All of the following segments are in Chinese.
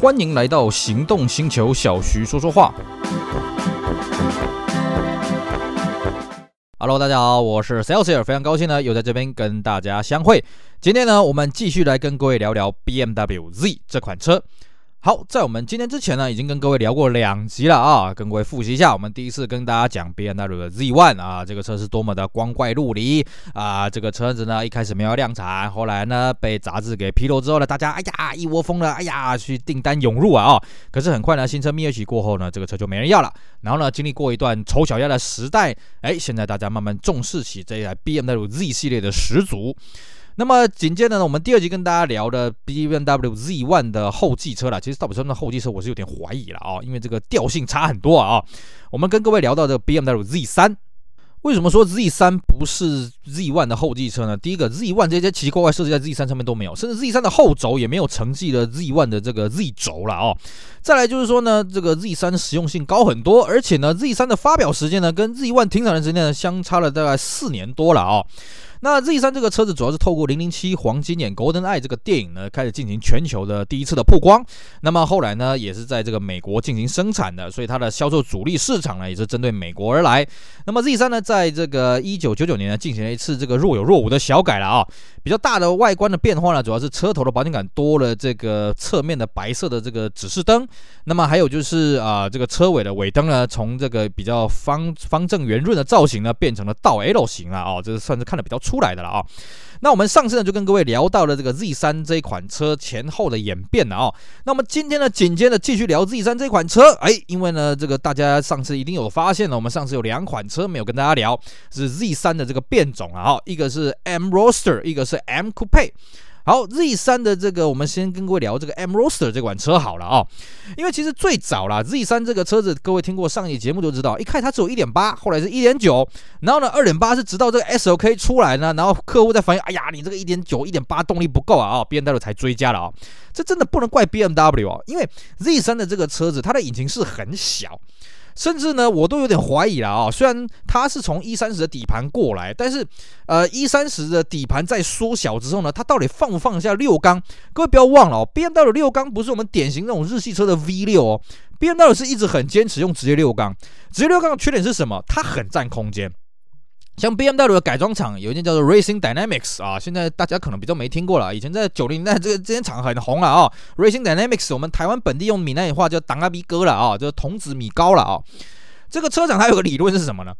欢迎来到行动星球，小徐说说话。Hello，大家好，我是 Celsius，非常高兴呢，又在这边跟大家相会。今天呢，我们继续来跟各位聊聊 BMW Z 这款车。好，在我们今天之前呢，已经跟各位聊过两集了啊，跟各位复习一下，我们第一次跟大家讲 BMW 的 Z1 啊，这个车是多么的光怪陆离啊，这个车子呢一开始没有量产，后来呢被杂志给披露之后呢，大家哎呀一窝蜂的哎呀去订单涌入啊，可是很快呢新车蜜月期过后呢，这个车就没人要了，然后呢经历过一段丑小鸭的时代，哎，现在大家慢慢重视起这台 BMW Z 系列的始祖。那么紧接着呢，我们第二集跟大家聊的 BMW Z1 的后继车了。其实到底说的后继车，我是有点怀疑了啊，因为这个调性差很多啊。我们跟各位聊到的 BMW Z3，为什么说 Z3 不是 Z1 的后继车呢？第一个，Z1 这些奇奇怪怪设计在 Z3 上面都没有，甚至 Z3 的后轴也没有承继了 Z1 的这个 Z 轴了啊。再来就是说呢，这个 Z3 实用性高很多，而且呢，Z3 的发表时间呢，跟 Z1 停产的时间呢，相差了大概四年多了啊。那 Z3 这个车子主要是透过《零零七黄金眼》Golden Eye 这个电影呢，开始进行全球的第一次的曝光。那么后来呢，也是在这个美国进行生产的，所以它的销售主力市场呢，也是针对美国而来。那么 Z3 呢，在这个一九九九年呢，进行了一次这个若有若无的小改了啊。比较大的外观的变化呢，主要是车头的保险杆多了这个侧面的白色的这个指示灯。那么还有就是啊、这个车尾的尾灯呢，从这个比较方方正圆润的造型呢，变成了倒 L 型了啊，这是算是看得比较出来的了啊。那我们上次呢就跟各位聊到了这个 Z 三这一款车前后的演变了啊。那么今天呢紧接着继续聊 Z 三这款车，哎，因为呢这个大家上次一定有发现了，我们上次有两款车没有跟大家聊，是 Z 三的这个变种啊，一个是 M Roster，一个是 M Coupe。好，Z3 的这个，我们先跟各位聊这个 M Roaster 这款车好了啊，因为其实最早啦，Z3 这个车子，各位听过上一节目就知道，一开始它只有一点八，后来是一点九，然后呢二点八是直到这个 SOK 出来呢，然后客户在反映，哎呀，你这个一点九、一点八动力不够啊，啊，BMW 才追加了啊，这真的不能怪 BMW 啊，因为 Z3 的这个车子，它的引擎是很小。甚至呢，我都有点怀疑了啊！虽然它是从 E 三十的底盘过来，但是，呃，E 三十的底盘在缩小之后呢，它到底放不放下六缸？各位不要忘了哦，BMW 六缸不是我们典型那种日系车的 V 六哦，BMW 是一直很坚持用直接六缸。直接六缸的缺点是什么？它很占空间。像 BMW 的改装厂有一间叫做 Racing Dynamics 啊，现在大家可能比较没听过了。以前在九零代这个这间厂很红了啊。Racing Dynamics 我们台湾本地用闽南语话叫当阿 B 哥了啊，就是童子米糕了啊。这个车厂它有个理论是什么呢？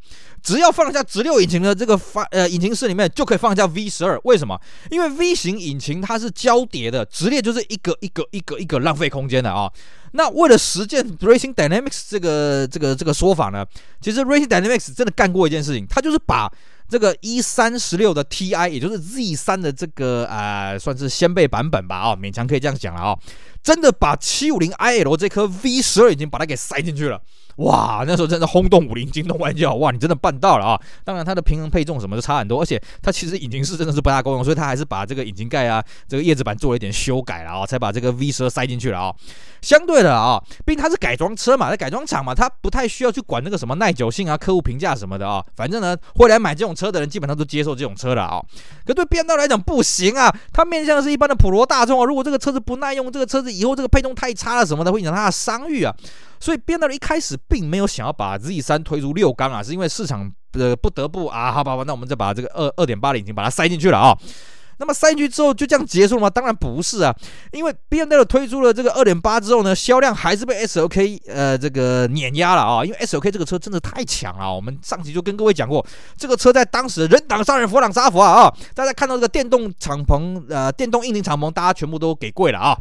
只要放下直六引擎的这个发呃引擎室里面就可以放下 V 十二。为什么？因为 V 型引擎它是交叠的，直列就是一个一个一个一个浪费空间的啊。那为了实践 Racing Dynamics 这个这个这个说法呢，其实 Racing Dynamics 真的干过一件事情，它就是把这个 E 三十六的 TI，也就是 Z 三的这个呃算是先辈版本吧啊，勉强可以这样讲了啊，真的把七五零 IL 这颗 V 十二已经把它给塞进去了。哇，那时候真的轰动武林，惊动万教！哇，你真的办到了啊！当然，它的平衡配重什么都差很多，而且它其实引擎室真的是不大够用，所以它还是把这个引擎盖啊、这个叶子板做了一点修改了啊，才把这个 V 十二塞进去了啊。相对的啊，毕竟它是改装车嘛，在改装厂嘛，它不太需要去管那个什么耐久性啊、客户评价什么的啊。反正呢，会来买这种车的人基本上都接受这种车了啊。可对变道来讲不行啊，它面向的是一般的普罗大众啊。如果这个车子不耐用，这个车子以后这个配重太差了什么的，会影响它的商誉啊。所以 BMW 一开始并没有想要把 Z3 推出六缸啊，是因为市场的不得不啊，好吧，吧，那我们再把这个二二点八的引擎把它塞进去了啊。那么塞进去之后就这样结束了吗？当然不是啊，因为 b n 推出了这个二点八之后呢，销量还是被 SOK 呃这个碾压了啊。因为 SOK 这个车真的太强了，我们上集就跟各位讲过，这个车在当时人挡杀人，佛挡杀佛啊啊！大家看到这个电动敞篷呃电动硬顶敞篷，大家全部都给跪了啊。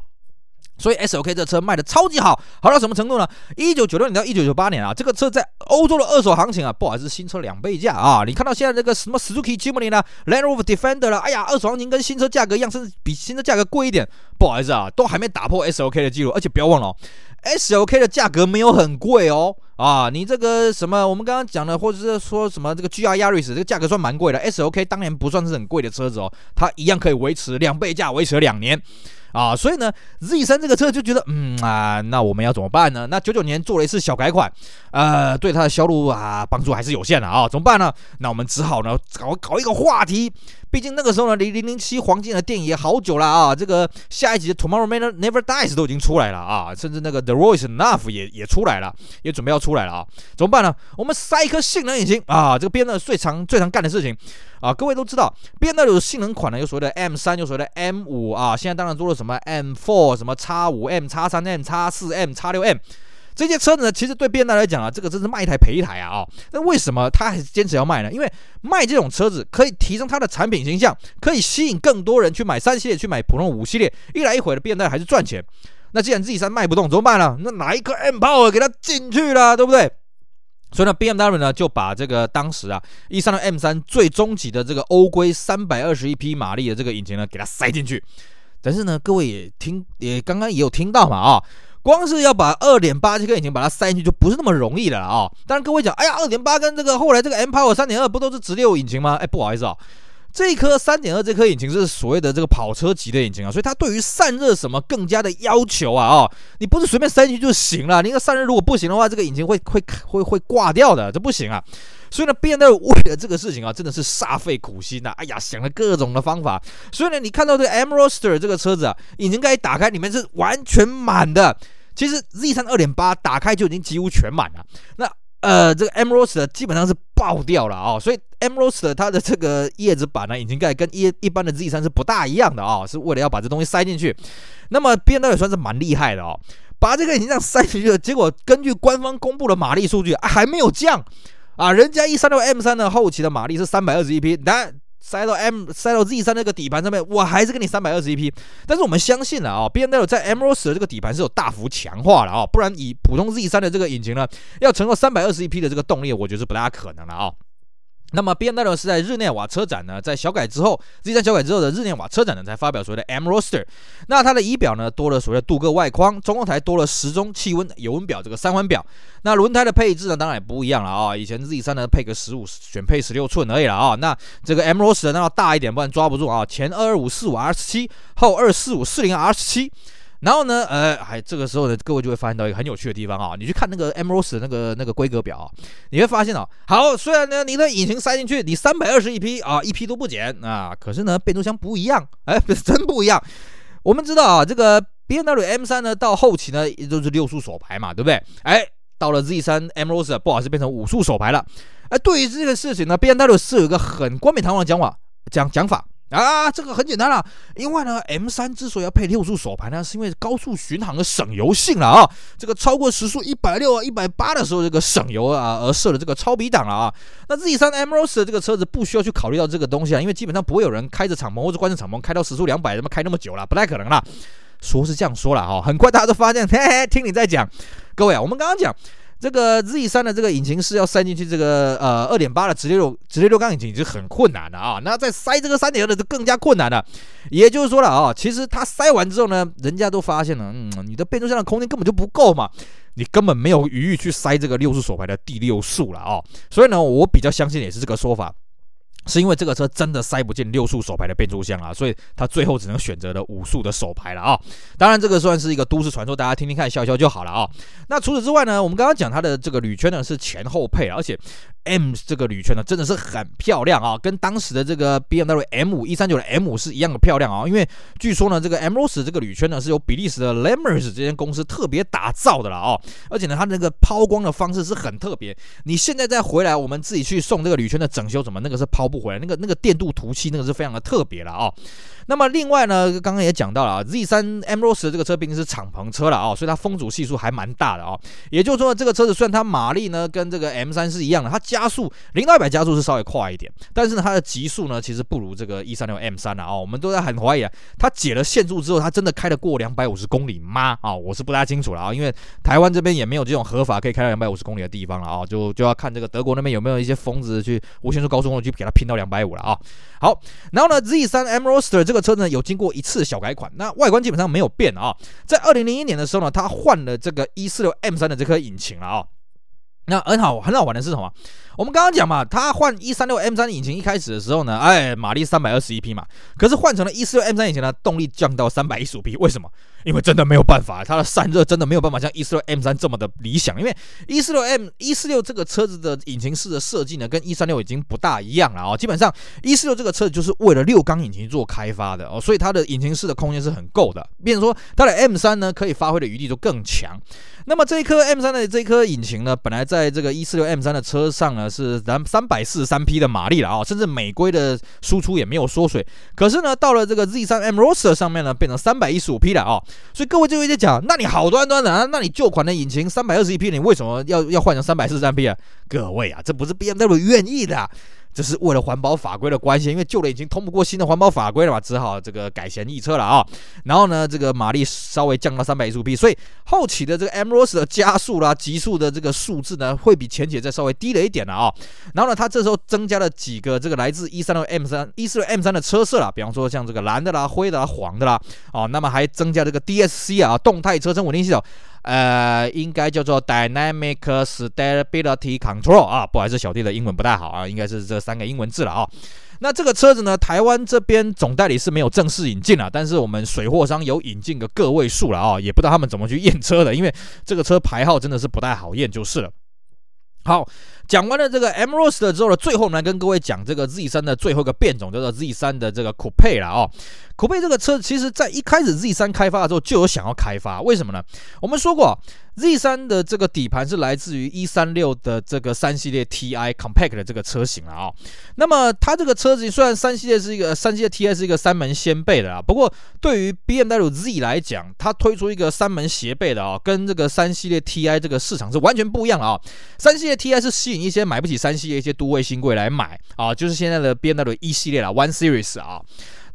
所以 S O K 这车卖的超级好，好到什么程度呢？一九九六年到一九九八年啊，这个车在欧洲的二手行情啊，不好意思，新车两倍价啊！你看到现在这个什么 Suzuki Jimny 啦，Land Rover Defender 啦，哎呀，二手行情跟新车价格一样，甚至比新车价格贵一点，不好意思啊，都还没打破 S O K 的记录。而且不要忘了 S O K 的价格没有很贵哦，啊，你这个什么我们刚刚讲的，或者是说什么这个 GR Yaris 这个价格算蛮贵的 S O K 当年不算是很贵的车子哦，它一样可以维持两倍价，维持两年。啊，所以呢，Z3 这个车就觉得，嗯啊，那我们要怎么办呢？那九九年做了一次小改款，呃，对它的销路啊帮助还是有限的啊，怎么办呢？那我们只好呢搞搞一个话题，毕竟那个时候呢，离零零七黄金的电影也好久了啊。这个下一集的 Tomorrow Never Dies 都已经出来了啊，甚至那个 The Road Is Enough 也也出来了，也准备要出来了啊。怎么办呢？我们塞一颗性能引擎啊，这个边呢最常最常干的事情啊，各位都知道边呢有性能款呢，有所谓的 M 三，有所谓的 M 五啊，现在当然多了什么 M Four，什么 X 五 M、X 三 M、X 四 M、X 六 M。这些车子呢，其实对 BMW 来讲啊，这个真是卖一台赔一台啊！哦，那为什么他还是坚持要卖呢？因为卖这种车子可以提升它的产品形象，可以吸引更多人去买三系列，去买普通五系列，一来一回的 BMW 还是赚钱。那既然 Z 三卖不动，怎么办呢？那拿一颗 M Power 给它进去了，对不对？所以呢，BMW 呢就把这个当时啊，E3 的 M3 最终极的这个欧规三百二十一匹马力的这个引擎呢，给它塞进去。但是呢，各位也听，也刚刚也有听到嘛啊。光是要把二点八这颗引擎把它塞进去，就不是那么容易的了啊、哦！当然，各位讲，哎呀，二点八跟这个后来这个 M Power 三点二不都是直六引擎吗？哎，不好意思啊、哦，这颗三点二这颗引擎是所谓的这个跑车级的引擎啊，所以它对于散热什么更加的要求啊！哦，你不是随便塞进去就行了，你那个散热如果不行的话，这个引擎会会会会挂掉的，这不行啊！所以呢，BMW 为了这个事情啊，真的是煞费苦心呐！哎呀，想了各种的方法。所以呢，你看到这个 M Roadster 这个车子啊，引擎盖一打开，里面是完全满的。其实 Z3 2.8打开就已经几乎全满了，那呃这个 M Roadster 基本上是爆掉了啊、哦，所以 M Roadster 它的这个叶子板呢，引擎盖跟一一般的 Z3 是不大一样的啊、哦，是为了要把这东西塞进去。那么 BMW 也算是蛮厉害的哦，把这个引擎盖塞进去了，结果根据官方公布的马力数据、啊、还没有降啊，人家 E 三六 M 三的后期的马力是三百二十一匹，但塞到 M 塞到 Z 三那个底盘上面，我还是给你三百二十一匹。但是我们相信了啊、哦，BMW 在 Mros 的这个底盘是有大幅强化了啊、不然以普通 Z 三的这个引擎呢，要承受三百二十一匹的这个动力，我觉得是不大可能了啊、那么 BMW 是在日内瓦车展呢，在小改之后，Z3 小改之后的日内瓦车展呢，才发表所谓的 M roster。那它的仪表呢，多了所谓的镀铬外框，中控台多了时钟、气温、油温表这个三环表。那轮胎的配置呢，当然也不一样了啊、以前 Z3 呢配个十五，选配十六寸而已了啊、那这个 M roster 呢要大一点，不然抓不住啊。前二二五四五 R 十七，后二四五四零 R 十七。然后呢，呃，还这个时候呢，各位就会发现到一个很有趣的地方啊，你去看那个 MROSE 那个那个规格表啊，你会发现啊，好，虽然呢你的引擎塞进去，你三百二十一匹啊，一匹都不减啊，可是呢变速箱不一样，哎，真不一样。我们知道啊，这个 BMW M3 呢到后期呢也就是六速手排嘛，对不对？哎，到了 Z3 M Rose 不好意思变成五速手排了。哎，对于这个事情呢，BMW 是有一个很冠冕堂皇的讲法，讲讲法。啊，这个很简单了，因为呢，M3 之所以要配六速手排呢，是因为高速巡航的省油性了啊。这个超过时速一百六啊、一百八的时候，这个省油啊，而设的这个超比档了啊。那 Z3 M Roadster 这个车子不需要去考虑到这个东西啊，因为基本上不会有人开着敞篷或者关着敞篷开到时速两百，他妈开那么久了，不太可能了。说是这样说了哈，很快大家都发现，嘿嘿，听你在讲，各位啊，我们刚刚讲。这个 Z 三的这个引擎是要塞进去这个呃二点八的直列六直列六缸引擎，已经很困难了啊。那再塞这个三点二的就更加困难了。也就是说了啊，其实它塞完之后呢，人家都发现了，嗯，你的变速箱的空间根本就不够嘛，你根本没有余裕去塞这个六速手排的第六速了啊。所以呢，我比较相信也是这个说法。是因为这个车真的塞不进六速手排的变速箱啊，所以他最后只能选择了五速的手排了啊。当然，这个算是一个都市传说，大家听听看，笑笑就好了啊。那除此之外呢，我们刚刚讲它的这个铝圈呢是前后配，而且。M 这个铝圈呢，真的是很漂亮啊，跟当时的这个 BMW M5 139的 M5 是一样的漂亮啊。因为据说呢，这个 M r o s e 这个铝圈呢，是由比利时的 Lemers 这间公司特别打造的了啊。而且呢，它那个抛光的方式是很特别。你现在再回来，我们自己去送这个铝圈的整修，怎么那个是抛不回来？那个那个电镀涂漆那个是非常的特别了啊。那么另外呢，刚刚也讲到了啊，Z3 MRO 十这个车毕竟是敞篷车了啊，所以它风阻系数还蛮大的啊。也就是说，这个车子虽然它马力呢跟这个 M3 是一样的，它加速零到一百加速是稍微快一点，但是呢它的极速呢其实不如这个 E36 M3 了啊。我们都在很怀疑啊，它解了限速之后，它真的开得过两百五十公里吗？啊，我是不大清楚了啊，因为台湾这边也没有这种合法可以开到两百五十公里的地方了啊，就就要看这个德国那边有没有一些疯子去无限速高速公路去给它拼到两百五了啊。好，然后呢，Z3 M Roster 这个车呢有经过一次小改款，那外观基本上没有变啊。在二零零一年的时候呢，它换了这个一四六 M 三的这颗引擎了啊。那很好，很好玩的是什么？我们刚刚讲嘛，它换一三六 M 三引擎一开始的时候呢，哎，马力三百二十一匹嘛。可是换成了一四六 M 三引擎呢，动力降到三百一十五匹。为什么？因为真的没有办法，它的散热真的没有办法像一四六 M 三这么的理想。因为一四六 M 一四六这个车子的引擎室的设计呢，跟一三六已经不大一样了啊。基本上一四六这个车子就是为了六缸引擎做开发的哦，所以它的引擎室的空间是很够的。变成说它的 M 三呢，可以发挥的余地就更强。那么这一颗 M 三的这一颗引擎呢，本来在这个一四六 M 三的车上呢是咱三百四十三匹的马力了啊，甚至美规的输出也没有缩水。可是呢，到了这个 Z 三 M Roster 上面呢，变成三百一十五匹了啊。所以各位就会在讲，那你好端端的啊，那你旧款的引擎三百二十一匹，你为什么要要换成三百四十三匹啊？各位啊，这不是 BMW 愿意的。这是为了环保法规的关系，因为旧的已经通不过新的环保法规了嘛，只好这个改弦易辙了啊。然后呢，这个马力稍微降到三百一十五匹，所以后期的这个 M Rose 的加速啦、极速的这个数字呢，会比前期再稍微低了一点了啊。然后呢，它这时候增加了几个这个来自一三六 M 三、一四六 M 三的车色啦，比方说像这个蓝的啦、灰的啦、黄的啦，哦，那么还增加这个 DSC 啊，动态车身稳定系统。呃，应该叫做 Dynamic Stability Control 啊，不好意思，小弟的英文不太好啊，应该是这三个英文字了啊。那这个车子呢，台湾这边总代理是没有正式引进了，但是我们水货商有引进个个位数了啊，也不知道他们怎么去验车的，因为这个车牌号真的是不太好验就是了。好，讲完了这个 M Roadster 之后呢，最后我们来跟各位讲这个 Z3 的最后一个变种，叫做 Z3 的这个 Coupe 了哦。酷配这个车，其实在一开始 Z 三开发的时候就有想要开发，为什么呢？我们说过，Z 三的这个底盘是来自于一三六的这个三系列 TI Compact 的这个车型了啊。那么它这个车子虽然三系列是一个三系列 TI 是一个三门掀背的啊，不过对于 BMW Z 来讲，它推出一个三门斜背的啊，跟这个三系列 TI 这个市场是完全不一样的啊。三系列 TI 是吸引一些买不起三系列一些都位新贵来买啊，就是现在的 BMW 一系列啦，One Series 啊。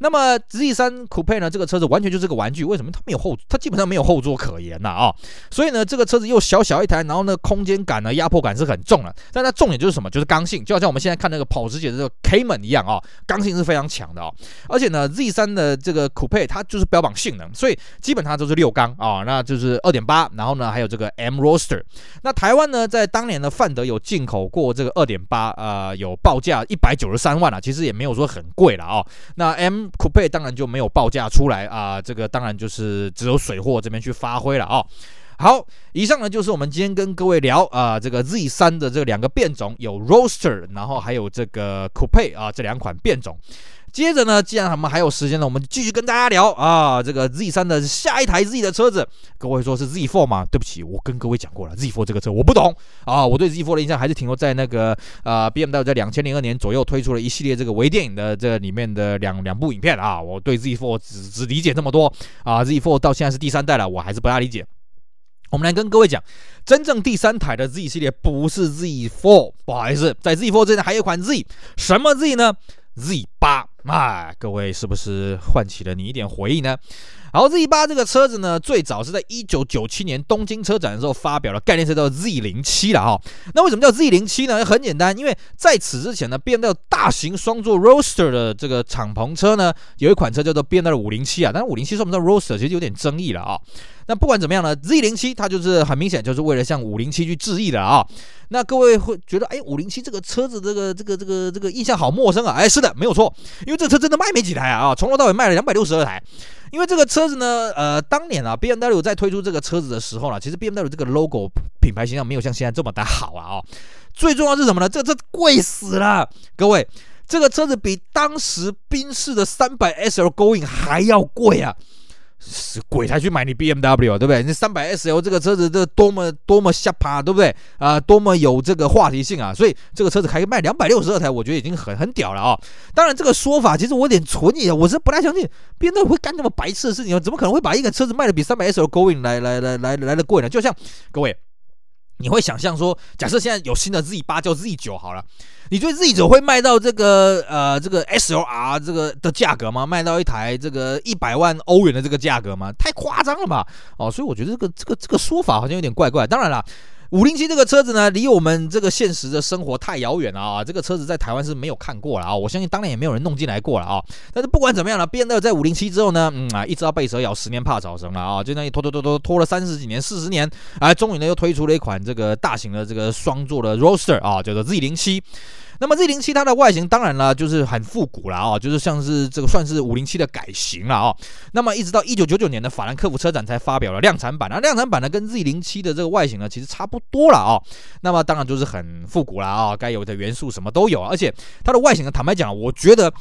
那么 Z3 Coupe 呢？这个车子完全就是个玩具，为什么？它没有后，它基本上没有后座可言呐啊！所以呢，这个车子又小小一台，然后呢，空间感呢，压迫感是很重的。但它重点就是什么？就是刚性，就好像我们现在看那个保时捷的这个 Cayman 一样啊，刚性是非常强的啊。而且呢，Z3 的这个 Coupe 它就是标榜性能，所以基本上都是六缸啊，那就是二点八，然后呢，还有这个 M Roster。那台湾呢，在当年的范德有进口过这个二点八，呃，有报价一百九十三万啊，其实也没有说很贵了啊。那 M Coupe 当然就没有报价出来啊，这个当然就是只有水货这边去发挥了啊。好，以上呢就是我们今天跟各位聊啊这个 Z 三的这两个变种，有 Roaster，然后还有这个 Coupe 啊这两款变种。接着呢，既然我们还有时间呢，我们继续跟大家聊啊，这个 Z3 的下一台 Z 的车子，各位说是 Z4 吗？对不起，我跟各位讲过了，Z4 这个车我不懂啊，我对 Z4 的印象还是停留在那个呃，BMW 在两千零二年左右推出了一系列这个微电影的这里面的两两部影片啊，我对 Z4 只只理解这么多啊，Z4 到现在是第三代了，我还是不大理解。我们来跟各位讲，真正第三台的 Z 系列不是 Z4，不好意思，在 Z4 之前还有一款 Z，什么 Z 呢？Z 八，哎，各位是不是唤起了你一点回忆呢？好，Z 八这个车子呢，最早是在一九九七年东京车展的时候发表了概念车，叫 Z 零七了哈。那为什么叫 Z 零七呢？很简单，因为在此之前呢，BMW 大型双座 Roadster 的这个敞篷车呢，有一款车叫做 BMW 五零七啊，但是五零七算不算 Roadster，其实有点争议了啊。那不管怎么样呢，Z 零七它就是很明显就是为了向五零七去致意的啊。那各位会觉得，哎，五零七这个车子这个这个这个这个印象好陌生啊。哎，是的，没有错，因为这车真的卖没几台啊啊，从头到尾卖了两百六十二台。因为这个车子呢，呃，当年啊，BMW 在推出这个车子的时候呢，其实 BMW 这个 logo 品牌形象没有像现在这么的好啊。哦，最重要是什么呢？这这贵死了，各位，这个车子比当时宾士的三百 SL Going 还要贵啊。是鬼才去买你 BMW 对不对？你三百 SL 这个车子这多么多么吓趴，对不对啊、多么有这个话题性啊！所以这个车子可以卖两百六十二台，我觉得已经很很屌了啊、当然这个说法其实我有点存疑，我是不太相信 BMW 会干这么白痴的事情，怎么可能会把一个车子卖的比三百 SL Going 来来来来来的贵呢？就像各位。你会想象说，假设现在有新的 Z 八叫 Z 九好了，你觉得 Z 者会卖到这个呃这个 SLR 这个的价格吗？卖到一台这个一百万欧元的这个价格吗？太夸张了吧！哦，所以我觉得这个这个这个说法好像有点怪怪。当然了。五零七这个车子呢，离我们这个现实的生活太遥远了啊！这个车子在台湾是没有看过了啊！我相信当然也没有人弄进来过了啊！但是不管怎么样呢，BMW 在五零七之后呢，嗯啊，一直要被蛇咬，十年怕草绳了啊！就那一拖拖拖拖拖了三十几年、四十年，啊，终于呢又推出了一款这个大型的这个双座的 Roaster 啊，叫做 Z 零七。那么 Z 零七它的外形当然了就是很复古了啊，就是像是这个算是五零七的改型了啊。那么一直到一九九九年的法兰克福车展才发表了量产版，那量产版呢跟 Z 零七的这个外形呢其实差不多了啊。那么当然就是很复古了啊，该有的元素什么都有，而且它的外形呢，坦白讲，我觉得。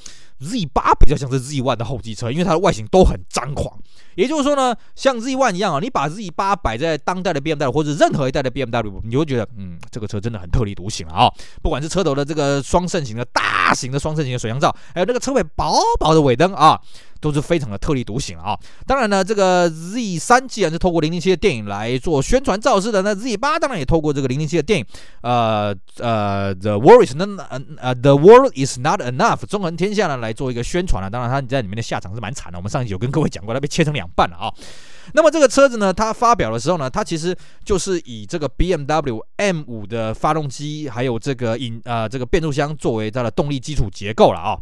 Z 八比较像是 Z One 的后继车，因为它的外形都很张狂。也就是说呢，像 Z One 一样啊，你把 Z 八摆在当代的 BMW 或者任何一代的 BMW，你会觉得，嗯，这个车真的很特立独行了啊。不管是车头的这个双肾型的大型的双肾型的水箱罩，还有那个车尾薄薄的尾灯啊。都是非常的特立独行啊！当然呢，这个 Z 三既然是透过零零七的电影来做宣传造势的，那 Z 八当然也透过这个零零七的电影，呃呃，The World is not 呃 The World is not enough，纵横天下呢来做一个宣传了。当然，它在里面的下场是蛮惨的。我们上一集有跟各位讲过，它被切成两半了啊。那么这个车子呢，它发表的时候呢，它其实就是以这个 BMW M5 的发动机，还有这个引呃这个变速箱作为它的动力基础结构了啊。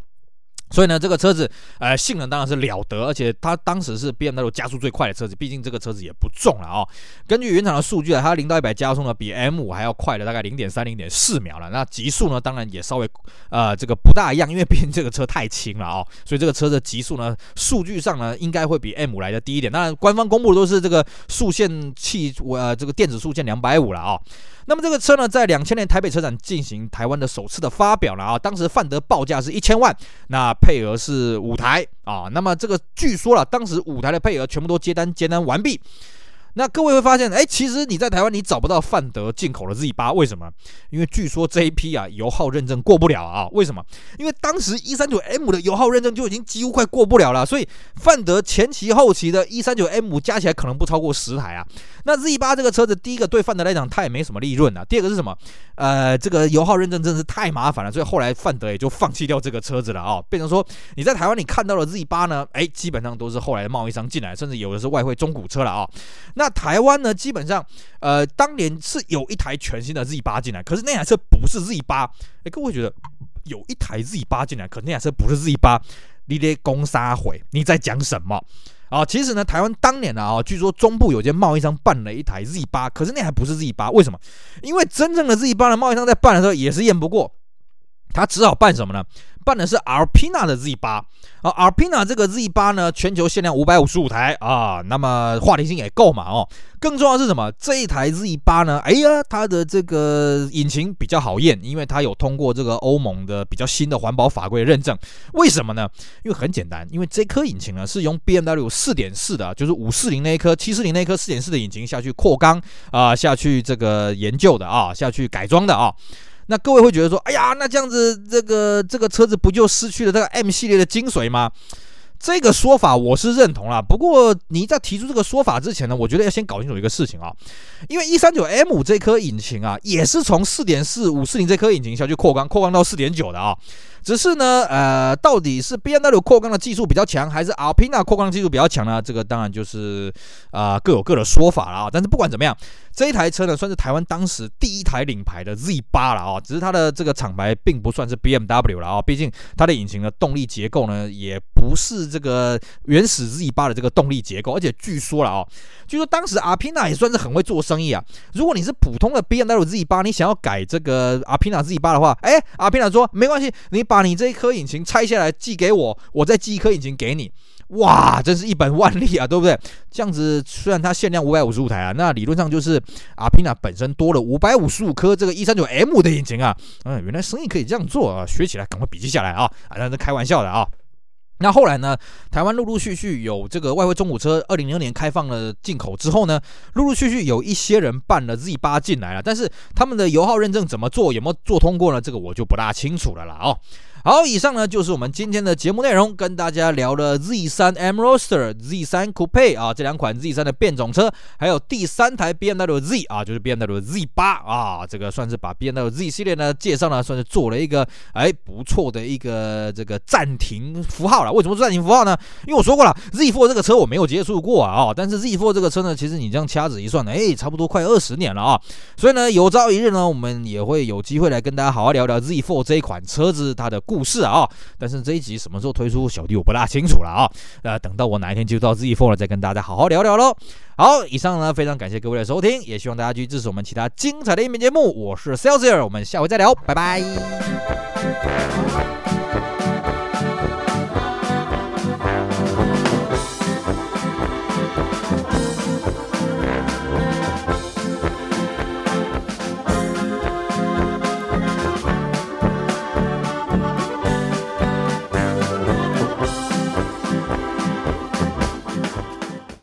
所以呢，这个车子，呃，性能当然是了得，而且它当时是 BMW 加速最快的车子，毕竟这个车子也不重了啊、哦。根据原厂的数据啊，它零到一百加速呢比 M5 还要快了大概零点三、零点四秒了。那极速呢，当然也稍微，呃，这个不大一样，因为毕竟这个车太轻了啊、哦，所以这个车的极速呢，数据上呢应该会比 M5 来的低一点。当然，官方公布的都是这个速限器，呃，这个电子速限两百五了啊、哦。那么这个车呢，在两千年台北车展进行台湾的首次的发表了啊，当时范德报价是一千万，那配额是五台啊，那么这个据说了，当时五台的配额全部都接单接单完毕。那各位会发现，哎，其实你在台湾你找不到范德进口的 Z 八，为什么？因为据说这一批啊油耗认证过不了啊。为什么？因为当时一三九 M 的油耗认证就已经几乎快过不了了，所以范德前期后期的一三九 M 加起来可能不超过十台啊。那 Z 八这个车子，第一个对范德来讲它也没什么利润啊，第二个是什么？呃，这个油耗认证真是太麻烦了，所以后来范德也就放弃掉这个车子了啊。变成说你在台湾你看到的 Z 八呢，哎，基本上都是后来的贸易商进来，甚至有的是外汇中古车了啊。那台湾呢，基本上，呃，当年是有一台全新的 Z 八进来，可是那台车不是 Z 八。哎，各位觉得有一台 Z 八进来，可那台车不是 Z 八，你得攻杀回？你在讲什么啊？其实呢，台湾当年呢啊，据说中部有间贸易商办了一台 Z 八，可是那还不是 Z 八，为什么？因为真正的 Z 八的贸易商在办的时候也是验不过，他只好办什么呢？办的是 Alpina 的 Z 八啊，Alpina 这个 Z 八呢，全球限量五百五十五台啊，那么话题性也够嘛哦。更重要的是什么？这一台 Z 八呢，哎呀，它的这个引擎比较好验，因为它有通过这个欧盟的比较新的环保法规认证。为什么呢？因为很简单，因为这颗引擎呢是用 BMW 四点四的，就是五四零那一颗、七四零那一颗四点四的引擎下去扩缸啊，下去这个研究的啊，下去改装的啊。那各位会觉得说，哎呀，那这样子，这个这个车子不就失去了这个 M 系列的精髓吗？这个说法我是认同了。不过你在提出这个说法之前呢，我觉得要先搞清楚一个事情啊，因为一三九 M 这颗引擎啊，也是从四点四五四零这颗引擎下去扩缸，扩缸到四点九的啊。只是呢，呃，到底是 BMW 扩缸的技术比较强，还是 Alpina 扩缸技术比较强呢？这个当然就是啊、呃，各有各的说法了啊。但是不管怎么样，这一台车呢，算是台湾当时第一台领牌的 Z 八了啊。只是它的这个厂牌并不算是 BMW 了啊，毕竟它的引擎的动力结构呢，也不是这个原始 Z 八的这个动力结构。而且据说了啊，据说当时 Alpina 也算是很会做生意啊。如果你是普通的 BMW Z 八，你想要改这个 Alpina Z 八的话，哎，Alpina 说没关系，你。把你这一颗引擎拆下来寄给我，我再寄一颗引擎给你，哇，真是一本万利啊，对不对？这样子虽然它限量五百五十五台啊，那理论上就是阿皮娜本身多了五百五十五颗这个一三九 M 的引擎啊，嗯，原来生意可以这样做啊，学起来赶快笔记下来啊，啊，那是开玩笑的啊。那后来呢，台湾陆陆续续有这个外汇中古车，二零零二年开放了进口之后呢，陆陆续续有一些人办了 Z 八进来了，但是他们的油耗认证怎么做，有没有做通过呢？这个我就不大清楚了啦哦。好，以上呢就是我们今天的节目内容，跟大家聊了 Z3 M Roadster、Z3 Coupe 啊这两款 Z3 的变种车，还有第三台 BMW Z 啊，就是 BMW Z 八啊，这个算是把 BMW Z 系列呢介绍呢，算是做了一个哎不错的一个这个暂停符号了。为什么暂停符号呢？因为我说过了，Z four 这个车我没有接触过啊，但是 Z four 这个车呢，其实你这样掐指一算呢，哎，差不多快二十年了啊，所以呢，有朝一日呢，我们也会有机会来跟大家好好聊聊 Z four 这一款车子它的故事啊，但是这一集什么时候推出，小弟我不大清楚了啊。呃，等到我哪一天就到 Z4 了，再跟大家好好聊聊喽。好，以上呢，非常感谢各位的收听，也希望大家继续支持我们其他精彩的音频节目。我是 Celsius，我们下回再聊，拜。拜。